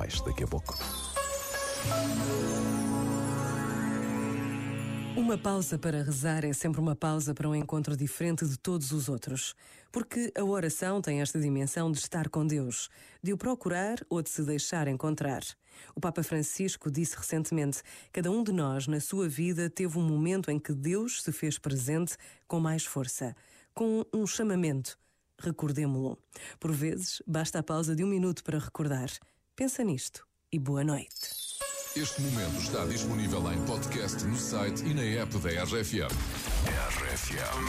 mais daqui a pouco. Uma pausa para rezar é sempre uma pausa para um encontro diferente de todos os outros. Porque a oração tem esta dimensão de estar com Deus, de o procurar ou de se deixar encontrar. O Papa Francisco disse recentemente: cada um de nós, na sua vida, teve um momento em que Deus se fez presente com mais força, com um chamamento. Recordemo-lo. Por vezes, basta a pausa de um minuto para recordar. Pensa nisto e boa noite. Este momento está disponível em podcast no site e na app da RFM. RFM.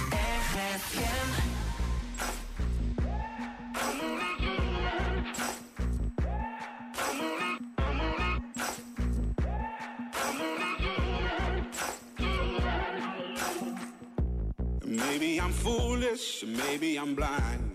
Maybe I'm foolish, maybe I'm blind.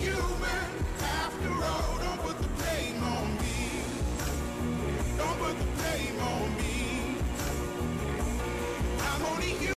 you.